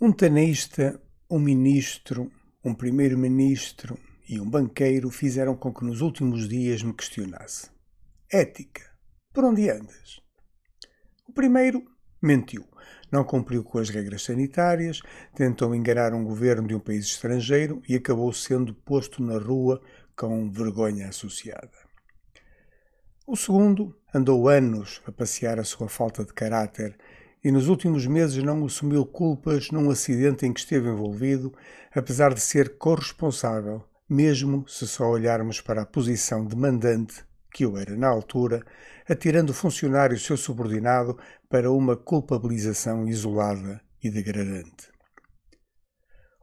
Um tenaísta, um ministro, um primeiro-ministro e um banqueiro fizeram com que nos últimos dias me questionasse. Ética. Por onde andas? O primeiro mentiu. Não cumpriu com as regras sanitárias, tentou enganar um governo de um país estrangeiro e acabou sendo posto na rua com vergonha associada. O segundo andou anos a passear a sua falta de caráter e nos últimos meses não assumiu culpas num acidente em que esteve envolvido, apesar de ser corresponsável, mesmo se só olharmos para a posição de mandante que eu era na altura, atirando o funcionário seu subordinado para uma culpabilização isolada e degradante.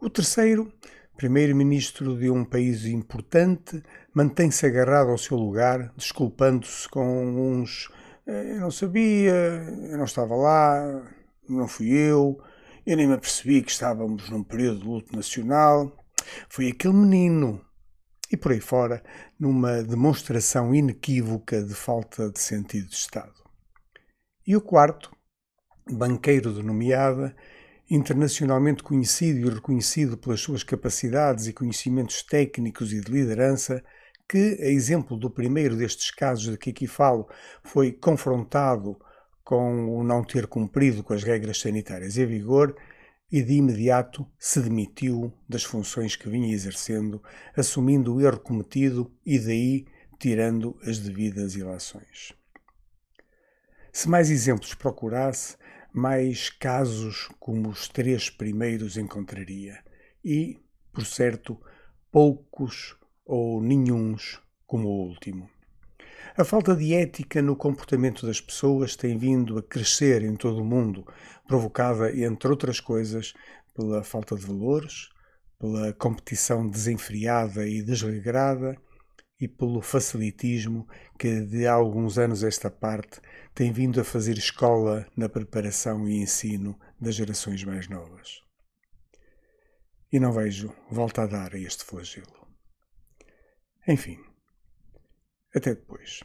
O terceiro, primeiro-ministro de um país importante, mantém-se agarrado ao seu lugar, desculpando-se com uns eu não sabia, eu não estava lá, não fui eu, eu nem me apercebi que estávamos num período de luto nacional. Foi aquele menino. E por aí fora, numa demonstração inequívoca de falta de sentido de Estado. E o quarto, banqueiro de nomeada, internacionalmente conhecido e reconhecido pelas suas capacidades e conhecimentos técnicos e de liderança, que, a exemplo do primeiro destes casos de que aqui falo, foi confrontado com o não ter cumprido com as regras sanitárias em vigor e de imediato se demitiu das funções que vinha exercendo, assumindo o erro cometido e daí tirando as devidas ilações. Se mais exemplos procurasse, mais casos como os três primeiros encontraria e, por certo, poucos ou nenhuns como o último. A falta de ética no comportamento das pessoas tem vindo a crescer em todo o mundo, provocada, entre outras coisas, pela falta de valores, pela competição desenfreada e desregrada e pelo facilitismo que, de alguns anos esta parte, tem vindo a fazer escola na preparação e ensino das gerações mais novas. E não vejo volta a dar a este flagelo. Enfim, até depois.